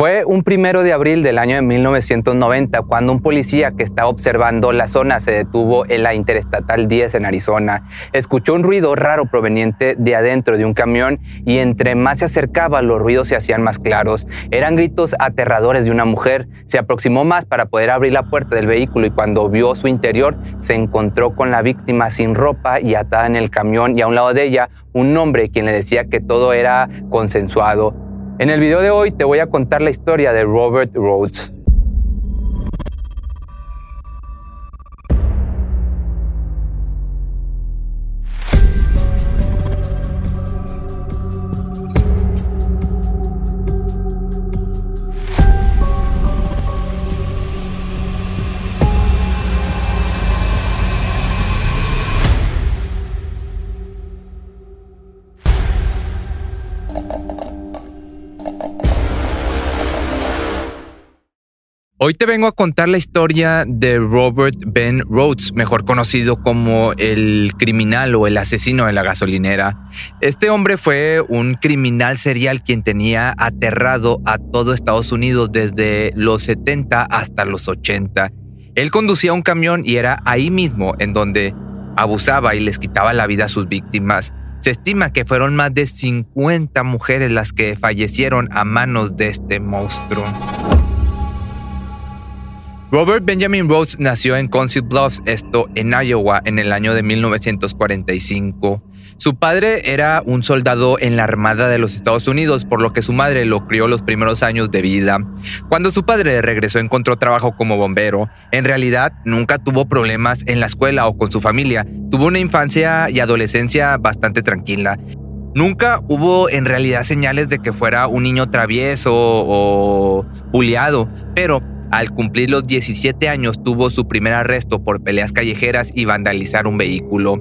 Fue un primero de abril del año de 1990 cuando un policía que estaba observando la zona se detuvo en la Interestatal 10 en Arizona. Escuchó un ruido raro proveniente de adentro de un camión y entre más se acercaba los ruidos se hacían más claros. Eran gritos aterradores de una mujer. Se aproximó más para poder abrir la puerta del vehículo y cuando vio su interior se encontró con la víctima sin ropa y atada en el camión y a un lado de ella un hombre quien le decía que todo era consensuado. En el video de hoy te voy a contar la historia de Robert Rhodes. Hoy te vengo a contar la historia de Robert Ben Rhodes, mejor conocido como el criminal o el asesino de la gasolinera. Este hombre fue un criminal serial quien tenía aterrado a todo Estados Unidos desde los 70 hasta los 80. Él conducía un camión y era ahí mismo en donde abusaba y les quitaba la vida a sus víctimas. Se estima que fueron más de 50 mujeres las que fallecieron a manos de este monstruo. Robert Benjamin Rhodes nació en Council Bluffs, esto en Iowa, en el año de 1945. Su padre era un soldado en la Armada de los Estados Unidos, por lo que su madre lo crió los primeros años de vida. Cuando su padre regresó encontró trabajo como bombero. En realidad nunca tuvo problemas en la escuela o con su familia. Tuvo una infancia y adolescencia bastante tranquila. Nunca hubo en realidad señales de que fuera un niño travieso o bulliado, pero al cumplir los 17 años tuvo su primer arresto por peleas callejeras y vandalizar un vehículo.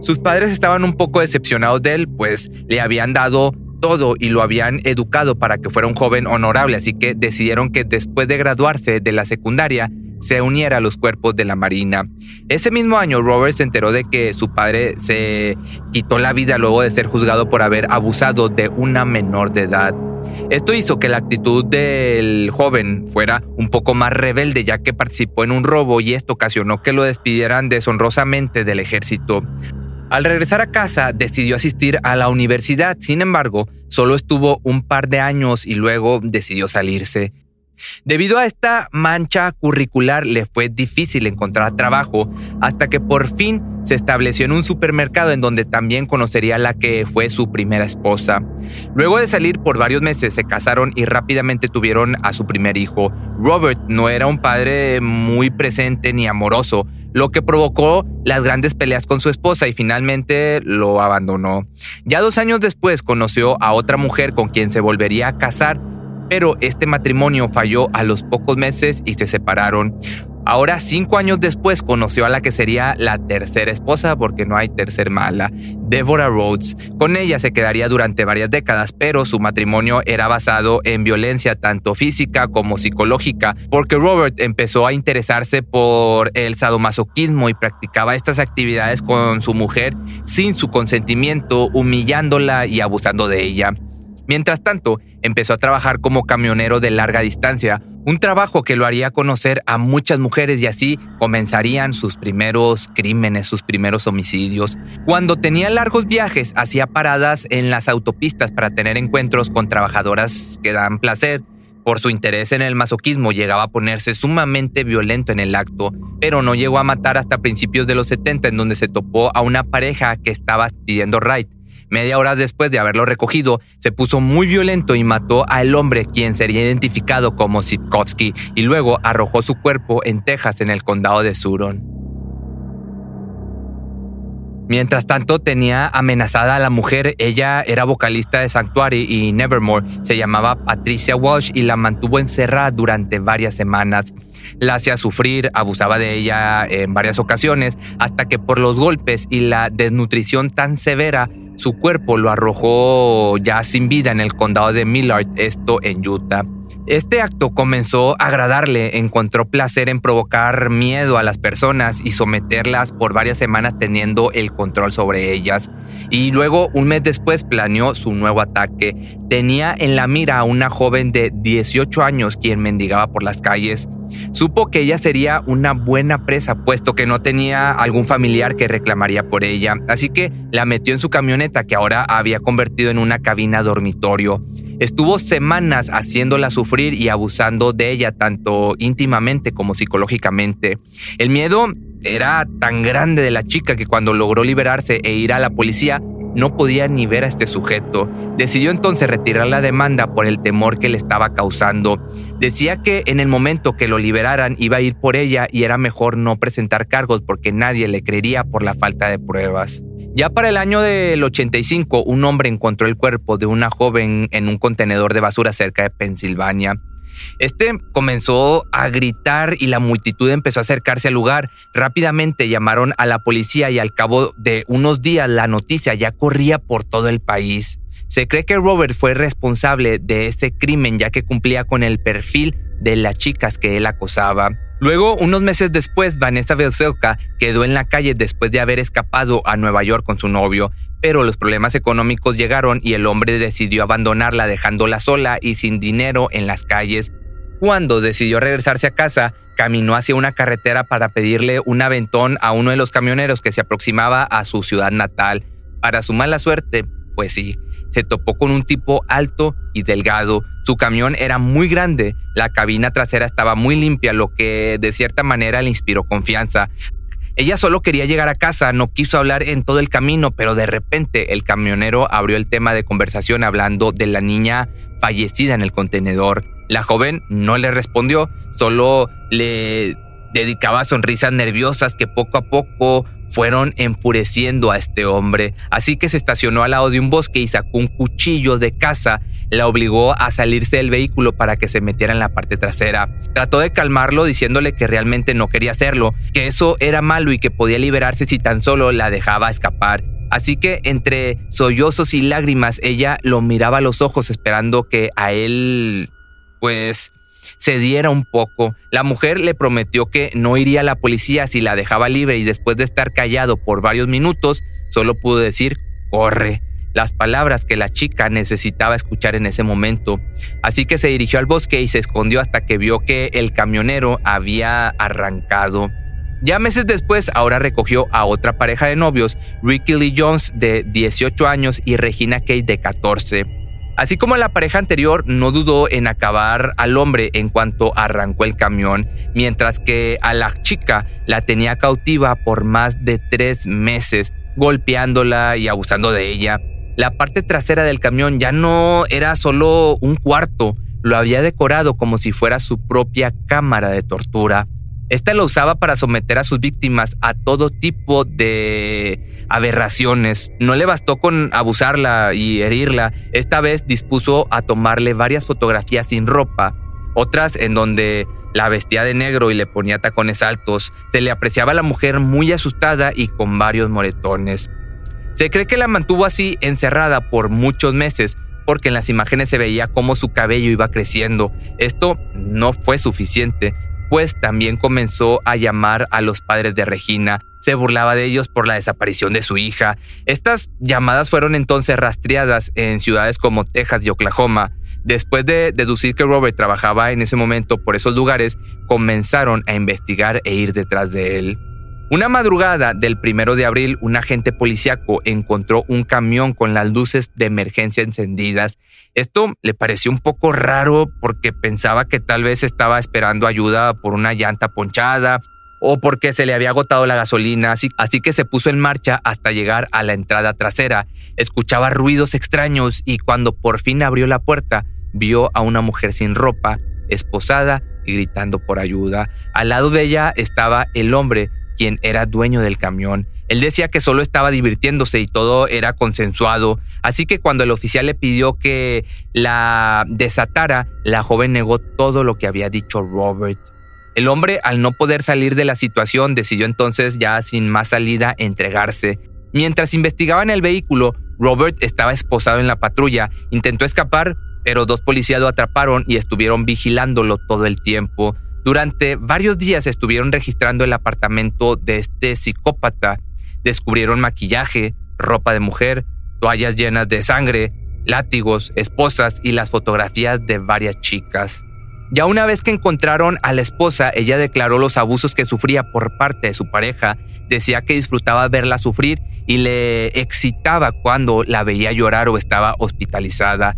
Sus padres estaban un poco decepcionados de él, pues le habían dado todo y lo habían educado para que fuera un joven honorable, así que decidieron que después de graduarse de la secundaria se uniera a los cuerpos de la Marina. Ese mismo año, Robert se enteró de que su padre se quitó la vida luego de ser juzgado por haber abusado de una menor de edad. Esto hizo que la actitud del joven fuera un poco más rebelde ya que participó en un robo y esto ocasionó que lo despidieran deshonrosamente del ejército. Al regresar a casa decidió asistir a la universidad, sin embargo, solo estuvo un par de años y luego decidió salirse. Debido a esta mancha curricular le fue difícil encontrar trabajo hasta que por fin se estableció en un supermercado en donde también conocería a la que fue su primera esposa. Luego de salir por varios meses se casaron y rápidamente tuvieron a su primer hijo. Robert no era un padre muy presente ni amoroso, lo que provocó las grandes peleas con su esposa y finalmente lo abandonó. Ya dos años después conoció a otra mujer con quien se volvería a casar pero este matrimonio falló a los pocos meses y se separaron. Ahora, cinco años después, conoció a la que sería la tercera esposa, porque no hay tercer mala, Deborah Rhodes. Con ella se quedaría durante varias décadas, pero su matrimonio era basado en violencia tanto física como psicológica, porque Robert empezó a interesarse por el sadomasoquismo y practicaba estas actividades con su mujer sin su consentimiento, humillándola y abusando de ella. Mientras tanto, empezó a trabajar como camionero de larga distancia, un trabajo que lo haría conocer a muchas mujeres y así comenzarían sus primeros crímenes, sus primeros homicidios. Cuando tenía largos viajes, hacía paradas en las autopistas para tener encuentros con trabajadoras que dan placer. Por su interés en el masoquismo llegaba a ponerse sumamente violento en el acto, pero no llegó a matar hasta principios de los 70 en donde se topó a una pareja que estaba pidiendo ride. Media hora después de haberlo recogido, se puso muy violento y mató al hombre quien sería identificado como Sitkovsky y luego arrojó su cuerpo en Texas en el condado de Suron. Mientras tanto, tenía amenazada a la mujer. Ella era vocalista de Sanctuary y Nevermore. Se llamaba Patricia Walsh y la mantuvo encerrada durante varias semanas. La hacía sufrir, abusaba de ella en varias ocasiones, hasta que por los golpes y la desnutrición tan severa su cuerpo lo arrojó ya sin vida en el condado de Millard, esto en Utah. Este acto comenzó a agradarle, encontró placer en provocar miedo a las personas y someterlas por varias semanas teniendo el control sobre ellas. Y luego, un mes después, planeó su nuevo ataque. Tenía en la mira a una joven de 18 años quien mendigaba por las calles. Supo que ella sería una buena presa, puesto que no tenía algún familiar que reclamaría por ella, así que la metió en su camioneta que ahora había convertido en una cabina dormitorio. Estuvo semanas haciéndola sufrir y abusando de ella tanto íntimamente como psicológicamente. El miedo era tan grande de la chica que cuando logró liberarse e ir a la policía, no podía ni ver a este sujeto. Decidió entonces retirar la demanda por el temor que le estaba causando. Decía que en el momento que lo liberaran iba a ir por ella y era mejor no presentar cargos porque nadie le creería por la falta de pruebas. Ya para el año del 85, un hombre encontró el cuerpo de una joven en un contenedor de basura cerca de Pensilvania. Este comenzó a gritar y la multitud empezó a acercarse al lugar. Rápidamente llamaron a la policía y al cabo de unos días la noticia ya corría por todo el país. Se cree que Robert fue responsable de este crimen ya que cumplía con el perfil de las chicas que él acosaba. Luego, unos meses después, Vanessa Veselka quedó en la calle después de haber escapado a Nueva York con su novio, pero los problemas económicos llegaron y el hombre decidió abandonarla dejándola sola y sin dinero en las calles. Cuando decidió regresarse a casa, caminó hacia una carretera para pedirle un aventón a uno de los camioneros que se aproximaba a su ciudad natal. Para su mala suerte, pues sí, se topó con un tipo alto y delgado. Su camión era muy grande, la cabina trasera estaba muy limpia, lo que de cierta manera le inspiró confianza. Ella solo quería llegar a casa, no quiso hablar en todo el camino, pero de repente el camionero abrió el tema de conversación hablando de la niña fallecida en el contenedor. La joven no le respondió, solo le dedicaba sonrisas nerviosas que poco a poco fueron enfureciendo a este hombre, así que se estacionó al lado de un bosque y sacó un cuchillo de caza, la obligó a salirse del vehículo para que se metiera en la parte trasera. Trató de calmarlo diciéndole que realmente no quería hacerlo, que eso era malo y que podía liberarse si tan solo la dejaba escapar. Así que entre sollozos y lágrimas ella lo miraba a los ojos esperando que a él pues se diera un poco. La mujer le prometió que no iría a la policía si la dejaba libre y después de estar callado por varios minutos, solo pudo decir, corre, las palabras que la chica necesitaba escuchar en ese momento. Así que se dirigió al bosque y se escondió hasta que vio que el camionero había arrancado. Ya meses después, ahora recogió a otra pareja de novios, Ricky Lee Jones de 18 años y Regina Kate de 14. Así como la pareja anterior no dudó en acabar al hombre en cuanto arrancó el camión, mientras que a la chica la tenía cautiva por más de tres meses, golpeándola y abusando de ella. La parte trasera del camión ya no era solo un cuarto, lo había decorado como si fuera su propia cámara de tortura. Esta lo usaba para someter a sus víctimas a todo tipo de aberraciones. No le bastó con abusarla y herirla. Esta vez dispuso a tomarle varias fotografías sin ropa, otras en donde la vestía de negro y le ponía tacones altos. Se le apreciaba a la mujer muy asustada y con varios moretones. Se cree que la mantuvo así encerrada por muchos meses, porque en las imágenes se veía cómo su cabello iba creciendo. Esto no fue suficiente pues también comenzó a llamar a los padres de Regina. Se burlaba de ellos por la desaparición de su hija. Estas llamadas fueron entonces rastreadas en ciudades como Texas y Oklahoma. Después de deducir que Robert trabajaba en ese momento por esos lugares, comenzaron a investigar e ir detrás de él. Una madrugada del primero de abril, un agente policíaco encontró un camión con las luces de emergencia encendidas. Esto le pareció un poco raro porque pensaba que tal vez estaba esperando ayuda por una llanta ponchada o porque se le había agotado la gasolina, así, así que se puso en marcha hasta llegar a la entrada trasera. Escuchaba ruidos extraños y cuando por fin abrió la puerta, vio a una mujer sin ropa, esposada y gritando por ayuda. Al lado de ella estaba el hombre quien era dueño del camión. Él decía que solo estaba divirtiéndose y todo era consensuado, así que cuando el oficial le pidió que la desatara, la joven negó todo lo que había dicho Robert. El hombre, al no poder salir de la situación, decidió entonces ya sin más salida entregarse. Mientras investigaban el vehículo, Robert estaba esposado en la patrulla, intentó escapar, pero dos policías lo atraparon y estuvieron vigilándolo todo el tiempo. Durante varios días estuvieron registrando el apartamento de este psicópata. Descubrieron maquillaje, ropa de mujer, toallas llenas de sangre, látigos, esposas y las fotografías de varias chicas. Ya una vez que encontraron a la esposa, ella declaró los abusos que sufría por parte de su pareja, decía que disfrutaba verla sufrir y le excitaba cuando la veía llorar o estaba hospitalizada.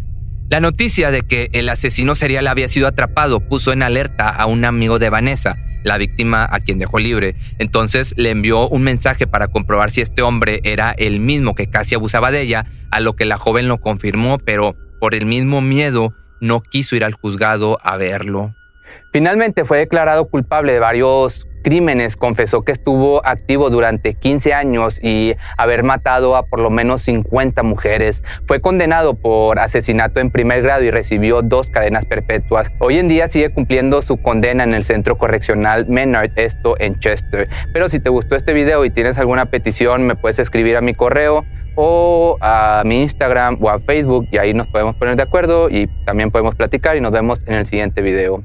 La noticia de que el asesino serial había sido atrapado puso en alerta a un amigo de Vanessa, la víctima a quien dejó libre. Entonces le envió un mensaje para comprobar si este hombre era el mismo que casi abusaba de ella, a lo que la joven lo confirmó, pero por el mismo miedo no quiso ir al juzgado a verlo. Finalmente fue declarado culpable de varios crímenes, confesó que estuvo activo durante 15 años y haber matado a por lo menos 50 mujeres. Fue condenado por asesinato en primer grado y recibió dos cadenas perpetuas. Hoy en día sigue cumpliendo su condena en el centro correccional Menard, esto en Chester. Pero si te gustó este video y tienes alguna petición, me puedes escribir a mi correo o a mi Instagram o a Facebook y ahí nos podemos poner de acuerdo y también podemos platicar y nos vemos en el siguiente video.